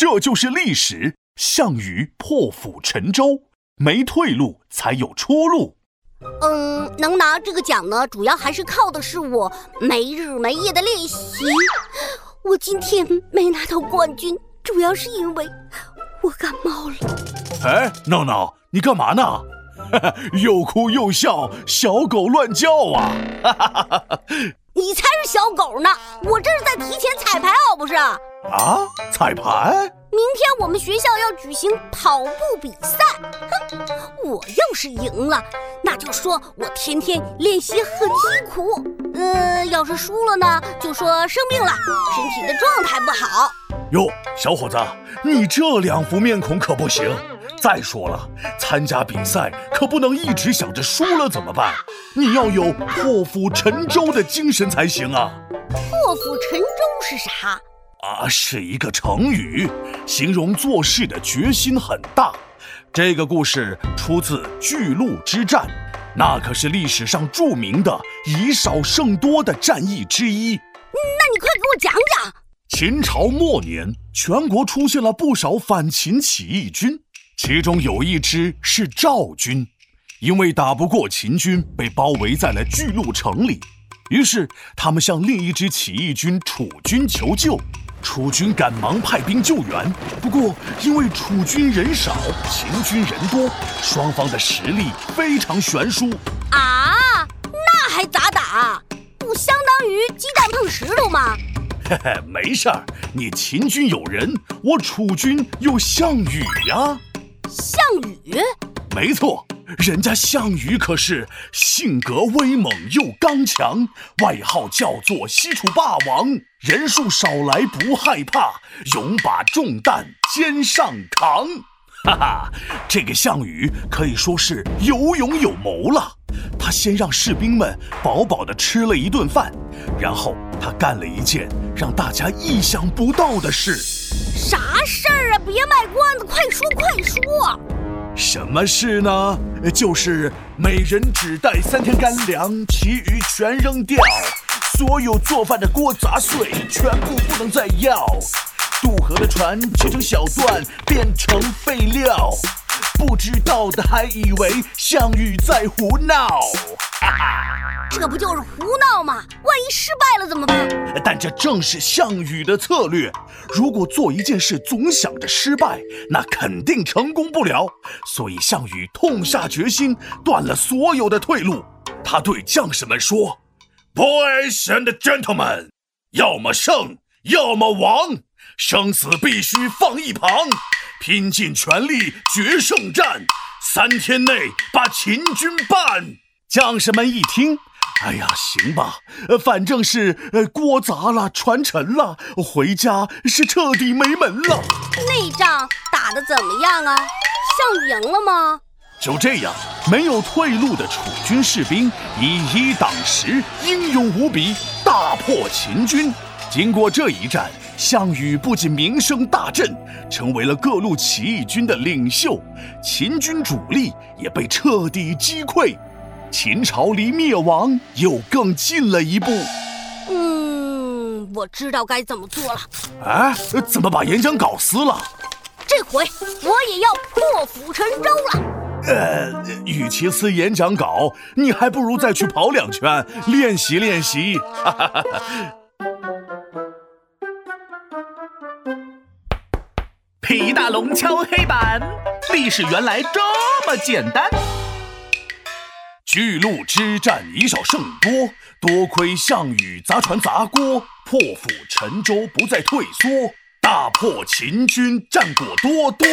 这就是历史。项羽破釜沉舟，没退路才有出路。嗯，能拿这个奖呢，主要还是靠的是我没日没夜的练习。我今天没拿到冠军，主要是因为我感冒了。哎，闹闹，你干嘛呢？又哭又笑，小狗乱叫啊！你才是小狗呢！我这是在提前彩排，好不是？啊，彩排。明天我们学校要举行跑步比赛，哼，我要是赢了，那就说我天天练习很辛苦；呃，要是输了呢，就说生病了，身体的状态不好。哟，小伙子，你这两副面孔可不行。再说了，参加比赛可不能一直想着输了怎么办，你要有破釜沉舟的精神才行啊。破釜沉舟是啥？啊，是一个成语，形容做事的决心很大。这个故事出自巨鹿之战，那可是历史上著名的以少胜多的战役之一。那你快给我讲讲。秦朝末年，全国出现了不少反秦起义军，其中有一支是赵军，因为打不过秦军，被包围在了巨鹿城里。于是他们向另一支起义军楚军求救。楚军赶忙派兵救援，不过因为楚军人少，秦军人多，双方的实力非常悬殊啊！那还咋打？不相当于鸡蛋碰石头吗？嘿嘿，没事儿，你秦军有人，我楚军有项羽呀。项羽？没错。人家项羽可是性格威猛又刚强，外号叫做西楚霸王。人数少来不害怕，勇把重担肩上扛。哈哈，这个项羽可以说是有勇有谋了。他先让士兵们饱饱的吃了一顿饭，然后他干了一件让大家意想不到的事。啥事儿啊？别卖关子，快说快说。什么事呢？就是每人只带三天干粮，其余全扔掉。所有做饭的锅砸碎，全部不能再要。渡河的船切成小段，变成废料。不知道的还以为项羽在胡闹，哈哈，这不就是胡闹吗？万一失败了怎么办？但这正是项羽的策略。如果做一件事总想着失败，那肯定成功不了。所以项羽痛下决心，断了所有的退路。他对将士们说：“Boys and gentlemen，要么胜，要么亡，生死必须放一旁。”拼尽全力决胜战，三天内把秦军办。将士们一听，哎呀，行吧，反正是呃锅砸了，船沉了，回家是彻底没门了。那仗打得怎么样啊？项羽赢了吗？就这样，没有退路的楚军士兵以一挡十，英勇无比，大破秦军。经过这一战。项羽不仅名声大振，成为了各路起义军的领袖，秦军主力也被彻底击溃，秦朝离灭亡又更近了一步。嗯，我知道该怎么做了。哎，怎么把演讲稿撕了？这回我也要破釜沉舟了。呃，与其撕演讲稿，你还不如再去跑两圈练习练习。哈哈哈哈。皮大龙敲黑板，历史原来这么简单。巨鹿之战以少胜多，多亏项羽砸船砸锅，破釜沉舟不再退缩，大破秦军战果多多。